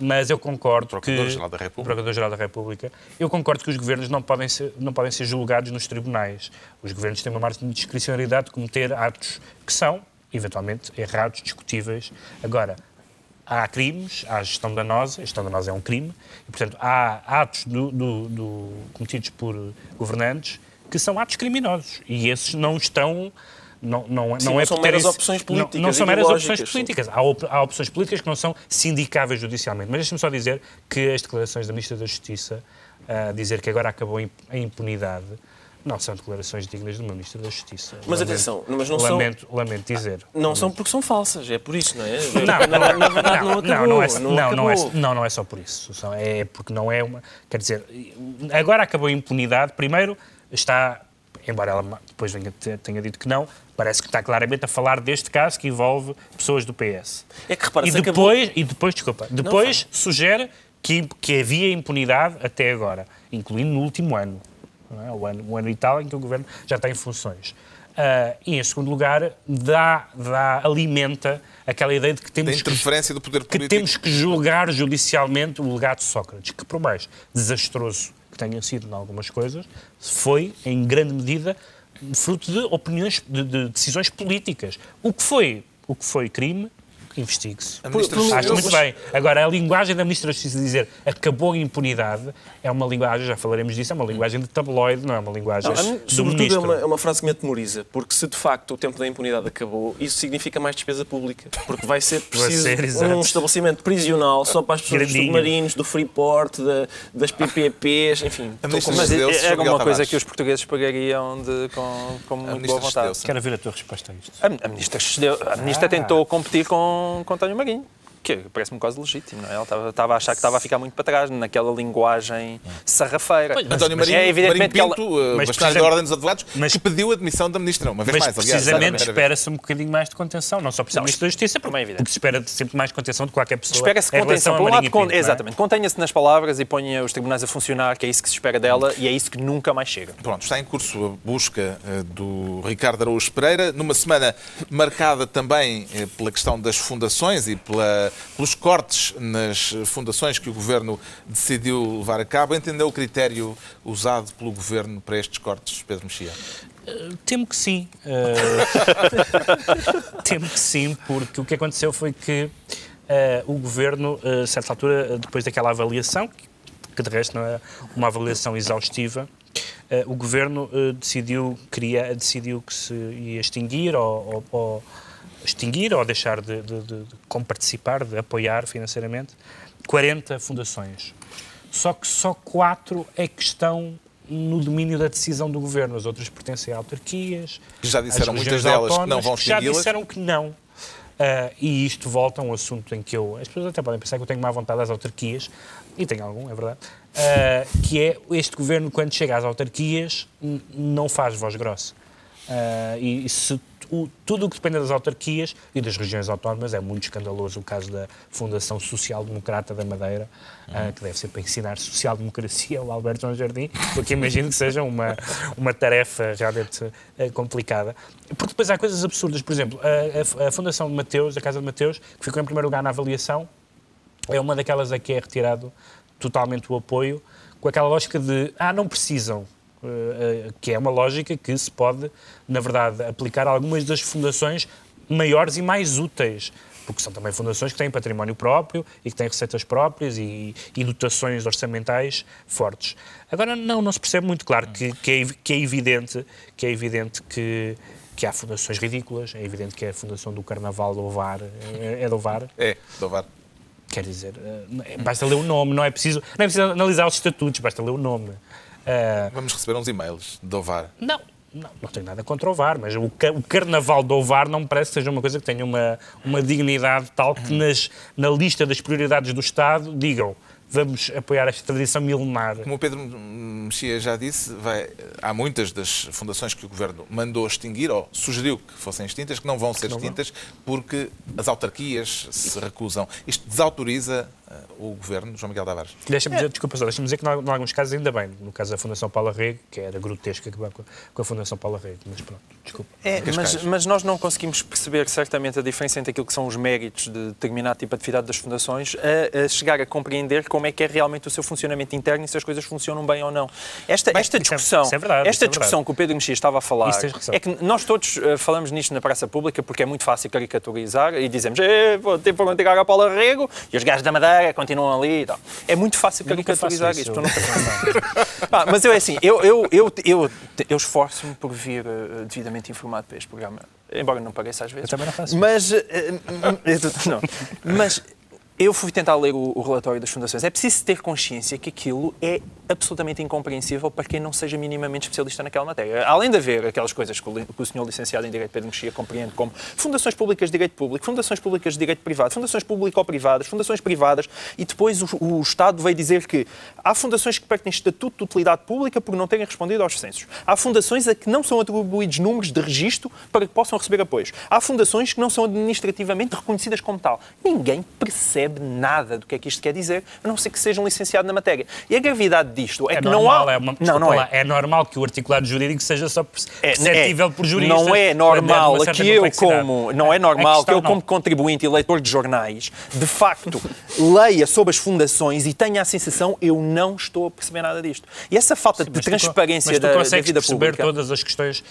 mas eu concordo que... Procurador-Geral da República. Procurador-Geral da República. Eu concordo que os governos não podem, ser, não podem ser julgados nos tribunais. Os governos têm uma margem de discricionariedade de cometer atos que são, eventualmente, errados, discutíveis. Agora, há crimes, há gestão danosa, a gestão danosa é um crime, e, portanto, há atos do- do- do- cometidos por governantes que são atos criminosos. E esses não estão. Não, não, Sim, não, não é são meras opções não- políticas, Não, são meras opções políticas. Há, op- há opções políticas que não são sindicáveis judicialmente. Mas deixa-me só dizer que as declarações da Ministra da Justiça, a dizer que agora acabou a impunidade, não são declarações dignas de uma Ministra da Justiça. Mas atenção, mas não são- lamento, Lamento dizer. Não são porque são falsas, é por isso, não é? Não, na, na verdade não, acabou. não, não, é, não não, não, é, não, não é só por isso. É porque não é uma. Quer dizer, agora acabou a impunidade. Primeiro, está, embora ela depois venha, tenha dito que não, parece que está claramente a falar deste caso que envolve pessoas do PS. É que repara, E se acabou- depois, e depois, desculpa, depois sugere que, que havia impunidade até agora, incluindo no último ano, é? o ano, o ano e tal em que o governo já está em funções. Ah, e em segundo lugar, dá, dá, alimenta aquela ideia de que Da temos que interferência do poder que político. temos que julgar judicialmente o legado de Sócrates, que por mais desastroso que tenha sido em algumas coisas, foi, em grande medida, fruto de opiniões, de, de decisões políticas. O que foi, o que foi crime, investigue-se. Acho Justiça- muito bem. Agora, a linguagem da Ministra da Justiça dizer acabou a impunidade é uma linguagem, já falaremos disso, é uma linguagem de tabloide, não é uma linguagem Não, mim, do sobretudo é uma, é uma frase que me atemoriza, porque se de facto o tempo da impunidade acabou, isso significa mais despesa pública, porque vai ser [laughs] preciso ser, exato. um estabelecimento prisional só para as pessoas dos Grandinho. submarinos, do Freeport, da- das PPPs, enfim. A Mas Deus, era Miguel uma coisa que os portugueses pagariam de, com, com muito ministra boa vontade. Quero ver a tua resposta a isto. A, a ministra, a ministra tentou competir com, com António Marinho, que parece-me quase legítimo. Não é? Ela estava, a achar que estava a ficar muito para trás naquela linguagem sarrafeira. António mas Marinho, é evidentemente Marinho que ela- Pinto, Mas bastonário da Ordem dos Advogados, mas- que pediu a demissão da Ministra, uma vez Mas mais, aliás. precisamente espera-se um bocadinho mais de contenção, não só por ser Ministro da Justiça, porque, é porque se espera sempre mais contenção de qualquer pessoa. Espera-se contenção. Por um lado, Pinto, é? exatamente. Contenha-se nas palavras e ponha os tribunais a funcionar, que é isso que se espera dela e é isso que nunca mais chega. Pronto, está em curso a busca eh, do Ricardo Araújo Pereira, numa semana marcada também eh, pela questão das fundações e pela- pelos cortes nas fundações que o Governo decidiu levar a cabo. Entendeu o critério usado pelo Governo para estes cortes, Pedro Mexia? Temo que sim. Eh, [laughs] Temo que sim, porque o que aconteceu foi que eh, o Governo, eh, a certa altura, eh, depois daquela avaliação, que, de resto não é uma avaliação exaustiva, eh, o Governo eh, decidiu, queria, decidiu que se ia extinguir ou- ou extinguir ou deixar de, de, de, de comparticipar, de apoiar financeiramente 40 fundações. Só que só quatro é que estão no domínio da decisão do governo. As outras pertencem a autarquias. Que já disseram muitas delas que não vão já disseram que não. Ah, e isto volta a um assunto em que eu. As pessoas até podem pensar que eu tenho má vontade às autarquias, e tenho algum, é verdade. ah, que é este governo, quando chega às autarquias, não faz voz grossa. Ah, e e se o- tudo o que depende das autarquias e das regiões autónomas, é muito escandaloso o caso da Fundação Social Democrata da Madeira, ah, que deve ser para ensinar social-democracia ao Alberto João Jardim, porque imagino que seja uma, uma tarefa realmente ah, complicada. Porque depois há coisas absurdas, por exemplo, a, a- a Fundação de Mateus, a Casa de Mateus, que ficou em primeiro lugar na avaliação, é uma daquelas a que é retirado totalmente o apoio, com aquela lógica de, ah, não precisam, que é uma lógica que se pode, na verdade, aplicar a algumas das fundações maiores e mais úteis, porque são também fundações que têm património próprio e que têm receitas próprias e, e dotações orçamentais fortes. Agora, não, não se percebe muito claro que, que, é, que é evidente que é evidente que que há fundações ridículas, é evidente que é a fundação do Carnaval do Ovar, é, é do Ovar, É, Dovar. Quer dizer, eh, basta ler o nome, não é preciso, não é preciso analisar os estatutos, basta ler o nome. Eh, Vamos receber uns e-mails de Dovar. não, não, não tenho nada contra o VAR, mas o, ca- o carnaval do VAR não me parece que seja uma coisa que tenha uma, uma dignidade tal que nas, na lista das prioridades do Estado digam vamos apoiar esta tradição milenar. Como o Pedro Mexia já disse, vai- há muitas das fundações que o Governo mandou extinguir, ou sugeriu que fossem extintas, que não vão ser extintas porque as autarquias se recusam. Isto desautoriza o Governo, João Miguel Tavares. Deixa-me dizer, desculpa só, deixa-me dizer que, em alguns casos, ainda bem. No caso da Fundação Paula Rego, que era grotesco acabar com a, com a Fundação Paula Rego, mas pronto, desculpa. É, mas, mas nós não conseguimos perceber certamente a diferença entre aquilo que são os méritos de determinado tipo de atividade das fundações a, a chegar a compreender como é que é realmente o seu funcionamento interno e se as coisas funcionam bem ou não. Esta, Bem, esta é- discussão, é verdade, esta é discussão verdade. que o Pedro Mexia estava a falar é que nós todos eh, falamos nisto na praça pública porque é muito fácil caricaturizar e dizemos "Eh, vou ter para tirar a Paula Rego e os gajos da Madeira Madeira, continuam ali e tal. É muito fácil caricaturizar isto. nunca Pá, mas eu é assim, eu, eu, eu, eu, eu esforço-me por vir eh, devidamente informado para este programa, embora não pareça às vezes. Eu também não faço Mas, eu- não, mas eu fui tentar ler o, o relatório das fundações. É preciso ter consciência que aquilo é absolutamente incompreensível para quem não seja minimamente especialista naquela matéria. Além de haver aquelas coisas que o, que o senhor licenciado em Direito Pedro Mexia compreende como fundações públicas de direito público, fundações públicas de direito privado, fundações público-privadas, fundações privadas, e depois o, o Estado veio dizer que há fundações que perdem estatuto de utilidade pública por não terem respondido aos censos. Há fundações a que não são atribuídos números de registro para que possam receber apoios. Há fundações que não são administrativamente reconhecidas como tal. Ninguém percebe nada do que é que isto quer dizer, a não ser que sejam licenciado na matéria. E a gravidade disto é, É que normal, não há... é, uma, não, não é. lá, é normal que o articulado jurídico seja só perce- É, perceptível é. por juristas. Não é quando normal uma certa que eu, como. Não é normal que eu, como contribuinte e leitor de jornais, de facto, [laughs] leia sobre as fundações e tenha a sensação eu não estou a perceber nada disto. E essa falta de Mas tu- transparência tu da, da vida perceber pública. todas as questões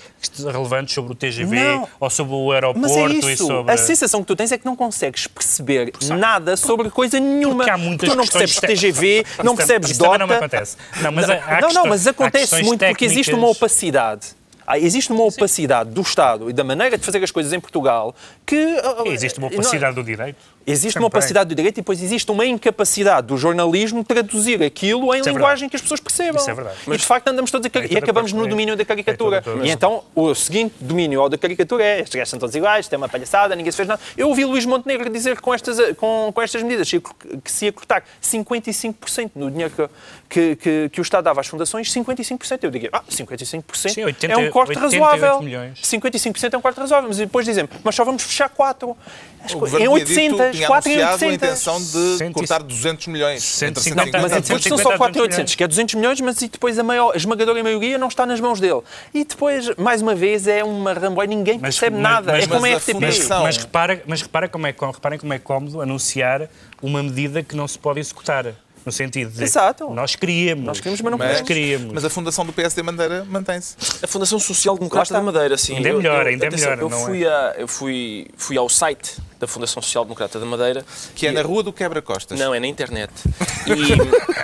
relevantes sobre o TGV Não. ou sobre o Mas aeroporto é e sobre... A sensação que tu tens é que não consegues perceber nada sobre coisa nenhuma. Porque há muitas tu não percebes TGV, Isso não tam- percebes isso também DOTA. não me acontece. Não, mas há- há não, não, questões- mas há acontece muito porque existe uma opacidade. Ah, Existe uma opacidade do Estado e da maneira de fazer as coisas em Portugal que. ah, Existe uma não- opacidade do direito. Existe Sempre uma opacidade do direito e depois existe uma incapacidade do jornalismo traduzir aquilo em Isso é linguagem que as pessoas percebam. Isso é verdade. E de facto andamos todos a. É e acabamos no domínio da caricatura. é. E então o seguinte domínio ao da caricatura é estes gajos são todos iguais, isto é uma palhaçada, ninguém se fez nada. Eu ouvi Luís Montenegro dizer que com estas, com, com estas medidas que que se ia cortar 55% no dinheiro que, que, que, que o Estado dava às fundações, 55%. Eu digo, ah, 55% Sim, 80 é um corte 88 razoável. milhões. 55% é um corte razoável. Mas depois dizem, mas só vamos fechar 4. As O co- governo em tinha dito- 800, tinha 4 em anunciado a 800. intenção de 150 cortar 200 milhões. entre 150 Mas 150 é e 200. 200 são só 4 em 800, que é 200 milhões, mas e depois a, maior, a esmagadora maioria não está nas mãos dele. E depois, mais uma vez, é uma ramboia, ninguém Mas- percebe mas- nada. mas- é como mas a a RTP. fundação- Mas, repara, mas repara como é, reparem como é cómodo anunciar uma medida que não se pode executar. No sentido de Exato. nós queríamos. Nós queríamos, mas não Mas, podemos. queríamos. mas a fundação do PSD Madeira mantém-se. A Fundação Social Democrata da Madeira, sim. Ainda é Eu- melhor, eu- ainda é atenção, melhor, Eu não é? fui, a, eu fui, fui ao site da Fundação Social Democrata da Madeira. Que é na Rua do Quebra-Costas. Não, é na internet.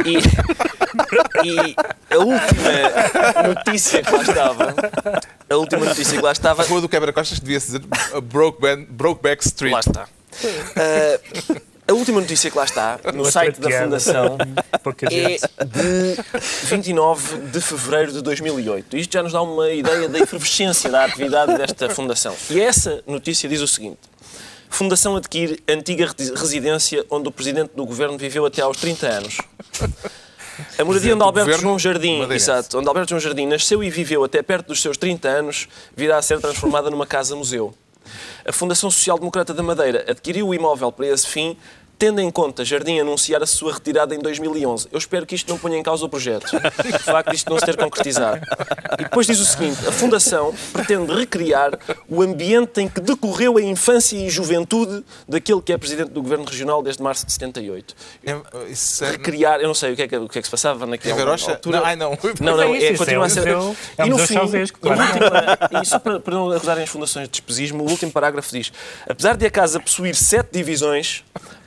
E, e- e a última notícia que lá estava. A última notícia que lá estava. A Rua do Quebra-Costas devia-se dizer a Brokeback, Brokeback Street. Lá está. Ah, a última notícia que lá está, [laughs] no site da. Fundação, [laughs] Pouca é gente. de 29 de fevereiro de 2008. Isto já nos dá uma ideia da efervescência da atividade desta fundação. E essa notícia diz o seguinte. Fundação adquire antiga resi- residência onde o presidente do governo viveu até aos 30 anos. A moradia onde Alberto governo João Jardim, madeirense. exato, onde Alberto João Jardim nasceu e viveu até perto dos seus 30 anos, virá a ser transformada numa casa-museu. A Fundação Social Democrata da Madeira adquiriu o imóvel para esse fim, tendo em conta Jardim anunciar a sua retirada em 2011. Eu espero que isto não ponha em causa o projeto. O facto de isto não se ter concretizado. E depois diz o seguinte: a Fundação pretende recriar o ambiente em que decorreu a infância e juventude daquele que é presidente do Governo Regional desde março de 78. É, isso é, Recriar, eu não sei o que é que, o que, é que se passava é naquela Verocha? altura. Não, ai não. Não, não, É é, isso continua é a ser. é e no fim, última- e só para, para não acusarem as fundações de despesismo, o último parágrafo diz: apesar de a casa possuir sete divisões,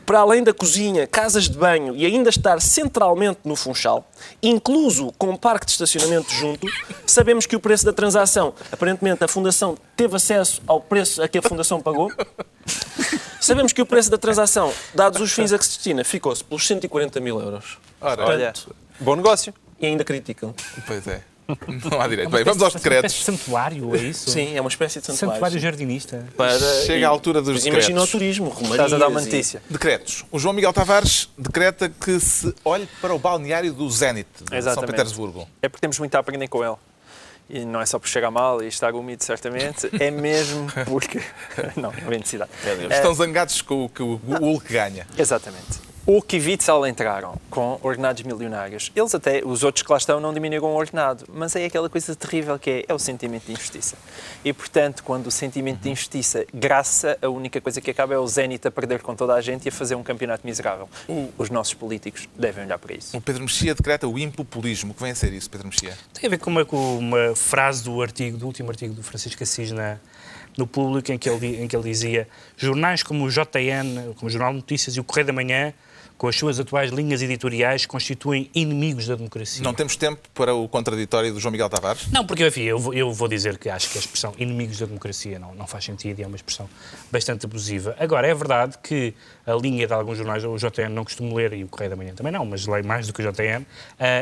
para além da cozinha, casas de banho e ainda estar centralmente no Funchal, incluso com um parque de estacionamento junto, sabemos que o preço da transação, aparentemente a Fundação teve acesso ao preço a que a Fundação pagou. Sabemos que o preço da transação, dados os fins a que se destina, ficou-se pelos 140 mil euros. Ora, Olha, bom negócio. E ainda criticam. Pois é. Não há direito. Bem, vamos aos É decretos. santuário, é isso? Sim, é uma espécie de santuário. Santuário jardinista. para Chega à altura dos Mas imagina o decretos. turismo, romarias Estás a dar uma e- notícia. Decretos. O João Miguel Tavares decreta que se olhe para o balneário do Zenit, de São Exatamente. Petersburgo. É porque temos muito a aprender com ele. E não é só por chegar mal e estar úmido, certamente. É mesmo porque. [laughs] Não, não vem necessidade. Estão zangados com o que o Hulk ganha. Exatamente. O Kivitsal entraram com ordenados milionários. Eles até, os outros que lá estão, não diminuíram o ordenado. Mas é aquela coisa terrível que é, é o sentimento de injustiça. E, portanto, quando o sentimento de injustiça graça, a única coisa que acaba é o Zenit a perder com toda a gente e a fazer um campeonato miserável. Os nossos políticos devem olhar para isso. O Pedro Mexia decreta o impopulismo. O que vem a ser isso, Pedro Mexia? Tem a ver com uma, com uma frase do artigo, do último artigo do Francisco Assis na, no público, em que, ele, em que ele dizia jornais como o JN, como o Jornal de Notícias e o Correio da Manhã com as suas atuais linhas editoriais, constituem inimigos da democracia. Não temos tempo para o contraditório do João Miguel Tavares? Não, porque enfim, eu, vou, eu vou dizer que acho que a expressão inimigos da democracia não, não faz sentido e é uma expressão bastante abusiva. Agora, é verdade que a linha de alguns jornais, o JN não costumo ler e o Correio da Manhã também não, mas leio mais do que o JN, uh,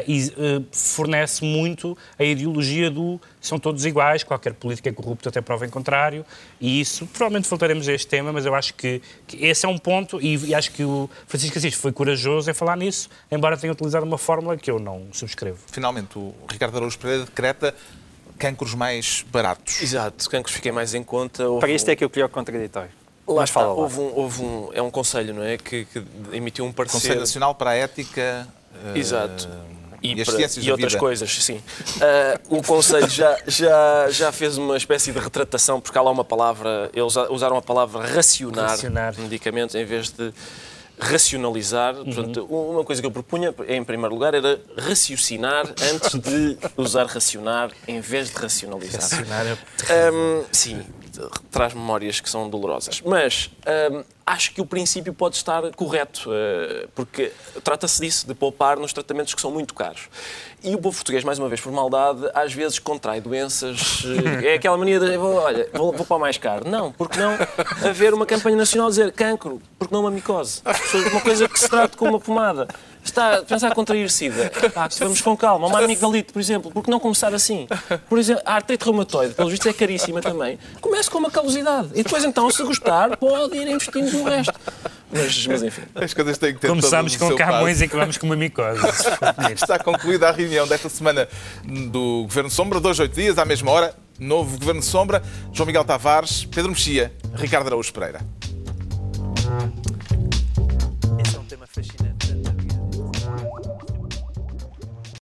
e uh, fornece muito a ideologia do são todos iguais, qualquer política é corrupta até prova em contrário, e isso, provavelmente voltaremos a este tema, mas eu acho que, que esse é um ponto, e, e, acho que o Francisco Assis foi corajoso em falar nisso, embora tenha utilizado uma fórmula que eu não subscrevo. Finalmente, o Ricardo Araújo Pereira decreta cancros mais baratos. Exato, cancros fiquem mais em conta. Para isto é que eu queria o contraditório. Lá está, houve um, houve um, é um conselho, não é? Que, que emitiu um parecer. Conselho Nacional para a Ética. Exato. Uh, e, e, para, e outras vida. coisas, sim. Uh, o Conselho já, já, já fez uma espécie de retratação, porque há lá uma palavra, eles usaram a palavra racionar, racionar. medicamentos em vez de racionalizar. Uhum. Portanto, uma coisa que eu propunha, em primeiro lugar, era raciocinar antes de usar racionar em vez de racionalizar. Racionar é... Um, sim, traz memórias que são dolorosas. Mas um, acho que o princípio pode estar correto, uh, porque trata-se disso, de poupar nos tratamentos que são muito caros. E o povo português, mais uma vez, por maldade, às vezes contrai doenças. Uh, é aquela mania de, olha, vou, vou para o mais caro. Não, porque não haver uma campanha nacional dizer cancro, porque não uma micose. Uma coisa que se trata com uma pomada está a pensar a contrair SIDA. Pá, vamos com calma. Uma amigdalite, por exemplo. Por que não começar assim? Por exemplo, a artrite reumatoide, pelo visto é caríssima também. Comece com uma calosidade. E depois, então, se gostar, pode ir investindo no resto. Mas, mas enfim. As coisas têm que ter Começamos com Camões e acabamos com uma micose. [laughs] Está concluída a reunião desta semana do Governo Sombra, dois, oito dias, à mesma hora. Novo Governo Sombra, João Miguel Tavares, Pedro Mexia, Ricardo Araújo Pereira.